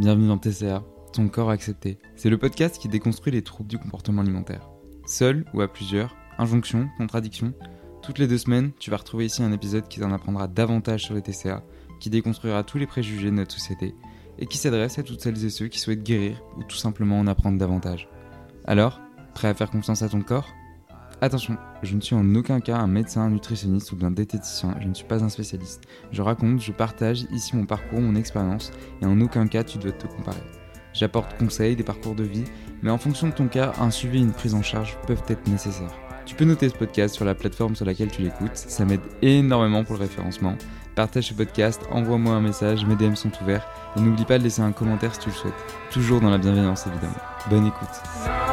bienvenue dans TCA, ton corps accepté. C'est le podcast qui déconstruit les troubles du comportement alimentaire. Seul ou à plusieurs, injonctions, contradictions, toutes les deux semaines, tu vas retrouver ici un épisode qui t'en apprendra davantage sur les TCA, qui déconstruira tous les préjugés de notre société, et qui s'adresse à toutes celles et ceux qui souhaitent guérir ou tout simplement en apprendre davantage. Alors, prêt à faire confiance à ton corps? Attention, je ne suis en aucun cas un médecin, un nutritionniste ou bien diététicien, je ne suis pas un spécialiste. Je raconte, je partage ici mon parcours, mon expérience, et en aucun cas tu dois te comparer. J'apporte conseils, des parcours de vie, mais en fonction de ton cas, un suivi et une prise en charge peuvent être nécessaires. Tu peux noter ce podcast sur la plateforme sur laquelle tu l'écoutes, ça m'aide énormément pour le référencement. Partage ce podcast, envoie-moi un message, mes DM sont ouverts, et n'oublie pas de laisser un commentaire si tu le souhaites. Toujours dans la bienveillance évidemment. Bonne écoute.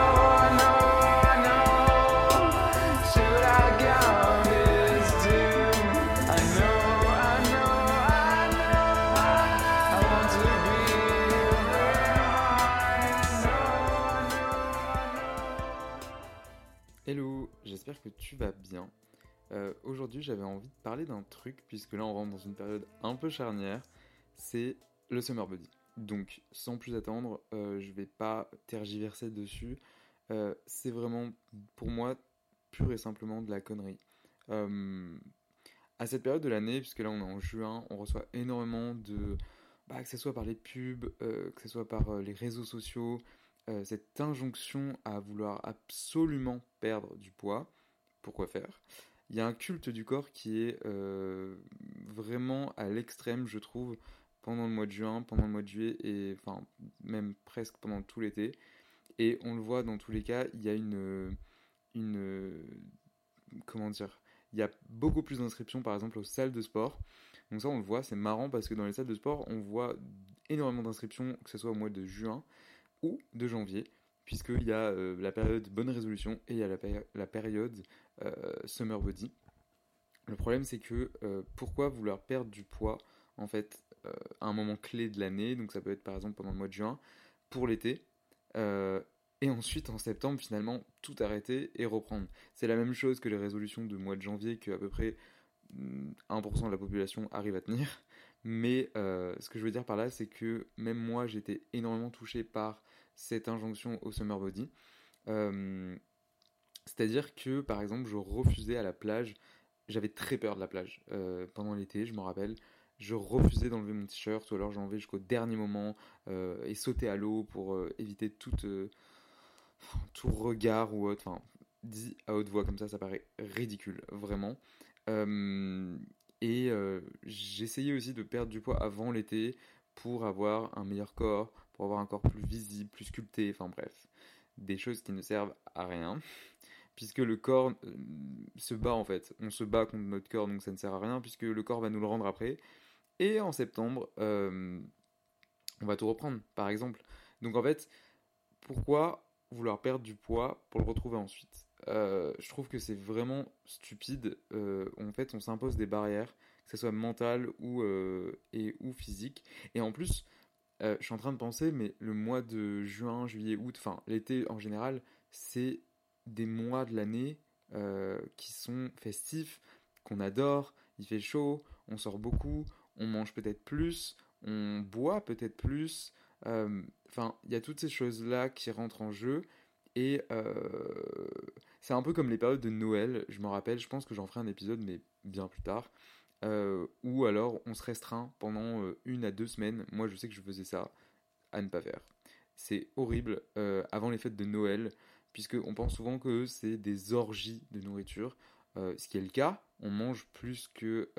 Tu vas bien. Euh, Aujourd'hui, j'avais envie de parler d'un truc, puisque là, on rentre dans une période un peu charnière, c'est le summer body. Donc, sans plus attendre, euh, je vais pas tergiverser dessus. Euh, c'est vraiment, pour moi, pur et simplement de la connerie. À cette période de l'année, puisque là, on est en juin, on reçoit énormément de... Bah, que ce soit par les pubs, que ce soit par les réseaux sociaux, cette injonction à vouloir absolument perdre du poids. Pourquoi faire Il y a un culte du corps qui est euh, vraiment à l'extrême, je trouve, pendant le mois de juin, pendant le mois de juillet, et enfin même presque pendant tout l'été. Et on le voit dans tous les cas, il y a une, une comment dire, il y a beaucoup plus d'inscriptions par exemple aux salles de sport. Donc ça on le voit, c'est marrant parce que dans les salles de sport, on voit énormément d'inscriptions, que ce soit au mois de juin, ou de janvier, puisqu'il y a euh, la période bonne résolution et il y a la, la période euh, summer body. Le problème, c'est que euh, pourquoi vouloir perdre du poids en fait à un moment clé de l'année, donc ça peut être par exemple pendant le mois de juin, pour l'été, et ensuite en septembre finalement tout arrêter et reprendre. C'est la même chose que les résolutions de mois de janvier que à peu près 1% de la population arrive à tenir. Mais euh, ce que je veux dire par là, c'est que même moi, j'étais énormément touché par cette injonction au summer body. Euh, C'est-à-dire que, par exemple, je refusais à la plage, j'avais très peur de la plage euh, pendant l'été, je me rappelle. Je refusais d'enlever mon t-shirt, ou alors j'enlevais jusqu'au dernier moment et sauter à l'eau pour éviter tout regard ou autre. Enfin, dit à haute voix comme ça, ça paraît ridicule, vraiment. J'essayais aussi de perdre du poids avant l'été pour avoir un meilleur corps, pour avoir un corps plus visible, plus sculpté, enfin bref, des choses qui ne servent à rien, puisque le corps euh, se bat en fait, on se bat contre notre corps, donc ça ne sert à rien, puisque le corps va nous le rendre après. Et en septembre, euh, on va tout reprendre, par exemple. Donc en fait, pourquoi vouloir perdre du poids pour le retrouver ensuite? Euh, je trouve que c'est vraiment stupide. En fait, on s'impose des barrières, que ce soit mentales ou, euh, et, ou physiques. Et en plus, euh, je suis en train de penser, mais le mois de juin, juillet, août, enfin l'été en général, c'est des mois de l'année euh, qui sont festifs, qu'on adore, il fait chaud, on sort beaucoup, on mange peut-être plus, on boit peut-être plus. Enfin, il y a toutes ces choses-là qui rentrent en jeu. Et c'est un peu comme les périodes de Noël, je me rappelle, je pense que j'en ferai un épisode, mais bien plus tard. Euh, ou alors on se restreint pendant une à deux semaines. Moi, je sais que je faisais ça à ne pas faire. C'est horrible avant les fêtes de Noël, puisqu'on pense souvent que c'est des orgies de nourriture. ce qui est le cas, on mange plus que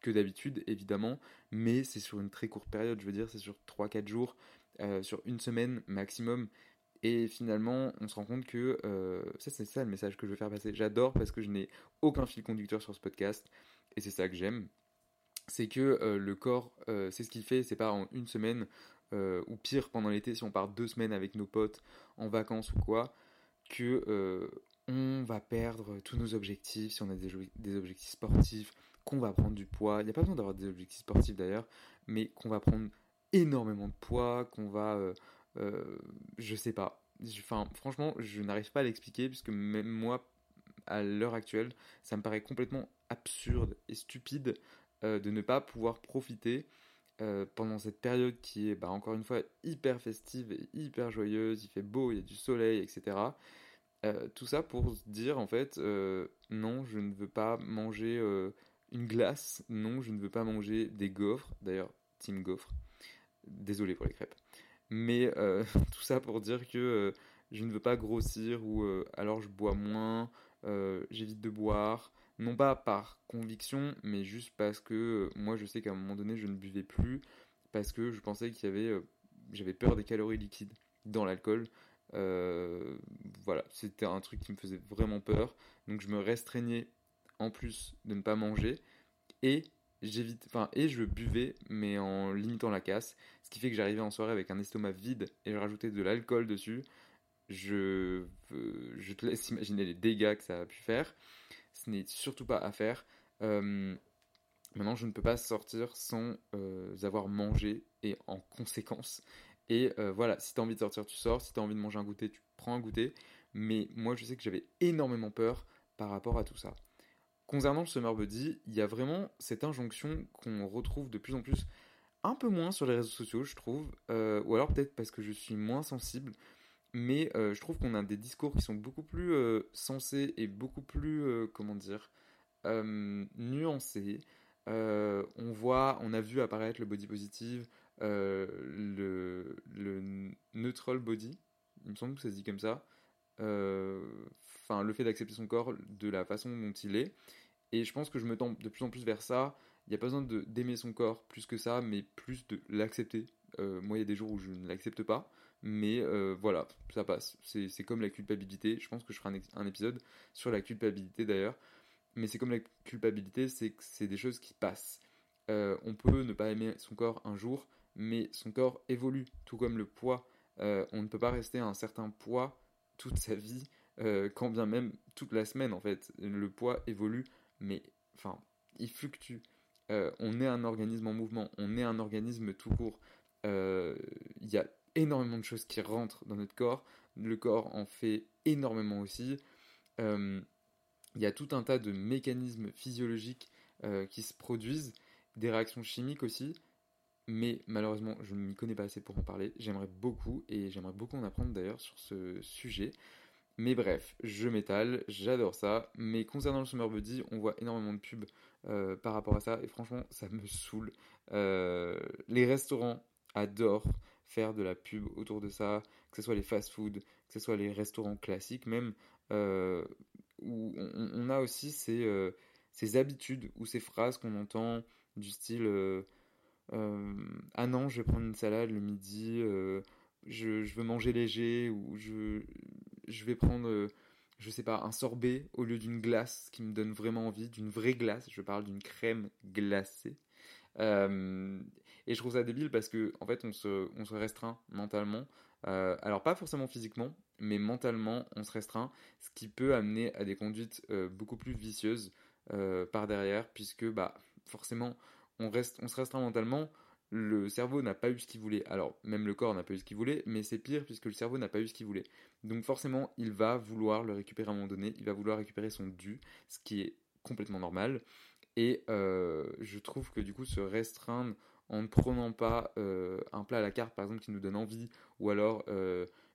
que d'habitude, évidemment, mais c'est sur une très courte période, je veux dire, c'est sur 3-4 jours, euh, sur une semaine maximum. Et finalement, on se rend compte que euh, ça, c'est ça le message que je veux faire passer. J'adore parce que je n'ai aucun fil conducteur sur ce podcast, et c'est ça que j'aime. C'est que euh, le corps, c'est ce qu'il fait, c'est pas en une semaine, ou pire pendant l'été, si on part deux semaines avec nos potes en vacances ou quoi, que on va perdre tous nos objectifs, si on a des objectifs sportifs, qu'on va prendre du poids. Il n'y a pas besoin d'avoir des objectifs sportifs d'ailleurs, mais qu'on va prendre énormément de poids, qu'on va, euh, euh, je sais pas. Enfin, franchement, je n'arrive pas à l'expliquer puisque même moi, à l'heure actuelle, ça me paraît complètement absurde et stupide euh, de ne pas pouvoir profiter pendant cette période qui est, bah, encore une fois, hyper festive et hyper joyeuse. Il fait beau, il y a du soleil, etc. tout ça pour dire en fait, non, je ne veux pas manger une glace, non, je ne veux pas manger des gaufres. D'ailleurs, team gaufre. Désolé pour les crêpes. Mais euh, tout ça pour dire que euh, je ne veux pas grossir ou euh, alors je bois moins, j'évite de boire. Non pas par conviction, mais juste parce que moi je sais qu'à un moment donné je ne buvais plus parce que je pensais qu'il y avait, j'avais peur des calories liquides dans l'alcool. voilà, c'était un truc qui me faisait vraiment peur. Donc je me restreignais en plus de ne pas manger et j'évite enfin et je buvais mais en limitant la casse ce qui fait que j'arrivais en soirée avec un estomac vide et je rajoutais de l'alcool dessus. Je je te laisse imaginer les dégâts que ça a pu faire. Ce n'est surtout pas à faire. Euh, maintenant je ne peux pas sortir sans euh, avoir mangé et en conséquence. Et euh, voilà si tu as envie de sortir tu sors. Si tu as envie de manger un goûter tu prends un goûter. Mais moi je sais que j'avais énormément peur par rapport à tout ça Concernant le Summer Buddy, il y a vraiment cette injonction qu'on retrouve de plus en plus, un peu moins sur les réseaux sociaux, je trouve, euh, ou alors peut-être parce que je suis moins sensible, mais euh, je trouve qu'on a des discours qui sont beaucoup plus euh, sensés et beaucoup plus, comment dire, nuancés. on voit, on a vu apparaître le body positive, le, le neutral body, il me semble que ça se dit comme ça. Enfin, le fait d'accepter son corps de la façon dont il est. Et je pense que je me tends de plus en plus vers ça. Il n'y a pas besoin d'aimer son corps plus que ça, mais plus de l'accepter. Euh, moi, il y a des jours où je ne l'accepte pas, mais euh, voilà, ça passe. C'est comme la culpabilité. Je pense que je ferai un, épisode sur la culpabilité d'ailleurs. Mais c'est comme la culpabilité, c'est que c'est des choses qui passent. Euh, on peut ne pas aimer son corps un jour, mais son corps évolue, tout comme le poids. on ne peut pas rester à un certain poids toute sa vie, quand bien même toute la semaine en fait. Le poids évolue mais enfin, il fluctue. Euh, on est un organisme en mouvement, on est un organisme tout court. Euh, il y a énormément de choses qui rentrent dans notre corps. Le corps en fait énormément aussi. Euh, il y a tout un tas de mécanismes physiologiques qui se produisent, des réactions chimiques aussi. Mais malheureusement, je ne m'y connais pas assez pour en parler. J'aimerais beaucoup, et j'aimerais beaucoup en apprendre d'ailleurs sur ce sujet. Mais bref, je m'étale, j'adore ça. Mais concernant le Summer Buddy, on voit énormément de pubs euh, par rapport à ça. Et franchement, ça me saoule. Euh, les restaurants adorent faire de la pub autour de ça, que ce soit les fast-food, que ce soit les restaurants classiques même, euh, où on, a aussi ces, habitudes ou ces phrases qu'on entend du style Ah non, je vais prendre une salade le midi, je, veux manger léger, ou je, je vais prendre, euh, je sais pas, un sorbet au lieu d'une glace qui me donne vraiment envie, d'une vraie glace. Je parle d'une crème glacée. Euh, et je trouve ça débile parce que en fait on se, on se restreint mentalement. Euh, alors pas forcément physiquement, mais mentalement on se restreint, ce qui peut amener à des conduites beaucoup plus vicieuses par derrière, puisque bah forcément on reste, on se restreint mentalement le cerveau n'a pas eu ce qu'il voulait. Alors, même le corps n'a pas eu ce qu'il voulait, mais c'est pire puisque le cerveau n'a pas eu ce qu'il voulait. Donc forcément, il va vouloir le récupérer à un moment donné, il va vouloir récupérer son dû, ce qui est complètement normal. Et je trouve que du coup, se restreindre en ne prenant pas un plat à la carte, par exemple, qui nous donne envie, ou alors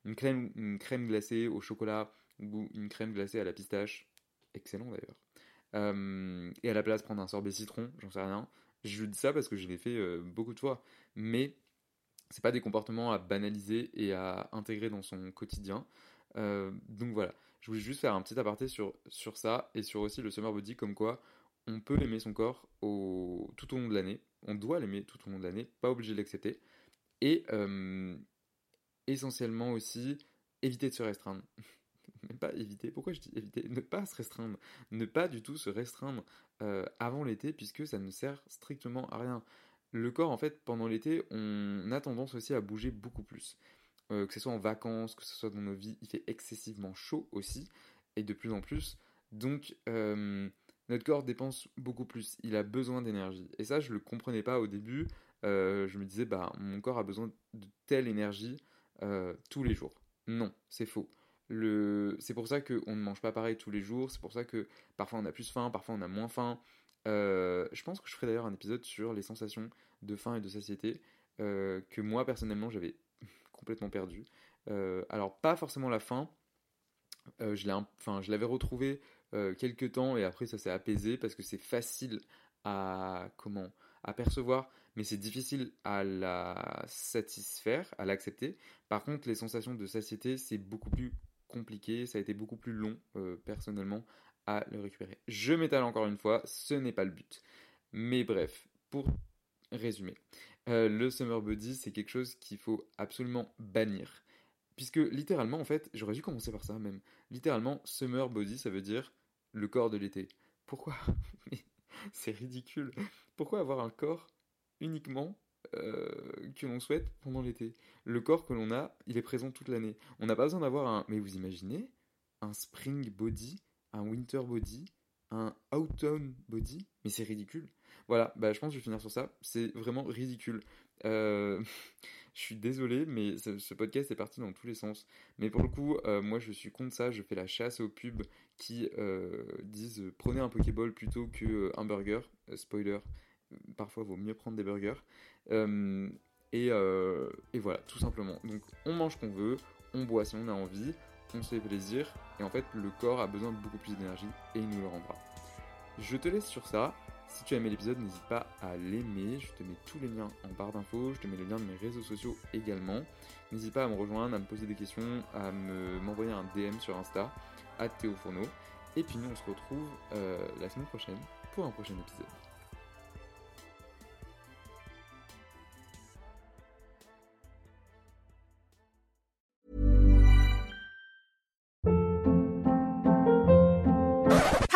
une, crème, une crème glacée au chocolat, ou une crème glacée à la pistache, excellent d'ailleurs. et à la place, prendre un sorbet citron, j'en sais rien. Je dis ça parce que je l'ai fait beaucoup de fois. Mais c'est pas des comportements à banaliser et à intégrer dans son quotidien. donc voilà, je voulais juste faire un petit aparté sur, sur ça et sur aussi le summer body, comme quoi on peut aimer son corps tout au long de l'année. On doit l'aimer tout au long de l'année, pas obligé de l'accepter. Et essentiellement aussi, éviter de se restreindre. Éviter, pourquoi je dis éviter? Ne pas se restreindre. Ne pas du tout se restreindre avant l'été, puisque ça ne sert strictement à rien. Le corps, en fait, pendant l'été, on a tendance aussi à bouger beaucoup plus. Euh, que ce soit en vacances, que ce soit dans nos vies, il fait excessivement chaud aussi, et de plus en plus. Donc, euh, notre corps dépense beaucoup plus, il a besoin d'énergie. Et ça, je le comprenais pas au début. Euh, je me disais, bah, mon corps a besoin de telle énergie tous les jours. Non, c'est faux. C'est pour ça qu'on ne mange pas pareil tous les jours, c'est pour ça que parfois on a plus faim, parfois on a moins faim. je pense que je ferai d'ailleurs un épisode sur les sensations de faim et de satiété que moi personnellement j'avais complètement perdu. Euh, alors, pas forcément la. Euh, je l'avais retrouvé euh, quelques temps et après ça s'est apaisé parce que c'est facile à comment à percevoir, mais c'est difficile à la satisfaire, à l'accepter. Par contre, les sensations de satiété, c'est beaucoup plus compliqué, ça a été beaucoup plus long personnellement à le récupérer. Je m'étale encore une fois, ce n'est pas le but. Mais bref, pour résumer, euh, le summer body, c'est quelque chose qu'il faut absolument bannir. Puisque littéralement, en fait, j'aurais dû commencer par ça même. Littéralement, summer body, ça veut dire le corps de l'été. Pourquoi c'est ridicule. Pourquoi avoir un corps uniquement euh, que l'on souhaite pendant l'été Le corps que l'on a, il est présent toute l'année. On n'a pas besoin d'avoir un... Mais vous imaginez Un spring body, un winter body, un autumn body Mais c'est ridicule. Voilà, bah, je pense que je vais finir sur ça. C'est vraiment ridicule. Euh, je suis désolé, mais ce, podcast est parti dans tous les sens. Mais pour le coup, euh, moi je suis contre ça. Je fais la chasse aux pubs qui disent prenez un Pokéball plutôt qu'un burger. spoiler, parfois vaut mieux prendre des burgers. Et, et, voilà, tout simplement. Donc on mange qu'on veut, on boit si on a envie, on se fait plaisir. Et en fait, le corps a besoin de beaucoup plus d'énergie et il nous le rendra. Je te laisse sur ça. Si tu as aimé l'épisode, n'hésite pas à l'aimer. Je te mets tous les liens en barre d'infos. Je te mets le lien de mes réseaux sociaux également. N'hésite pas à me rejoindre, à me poser des questions, à m'envoyer un DM sur Insta, à Théo Fourneau. Et puis nous, on se retrouve euh, la semaine prochaine pour un prochain épisode.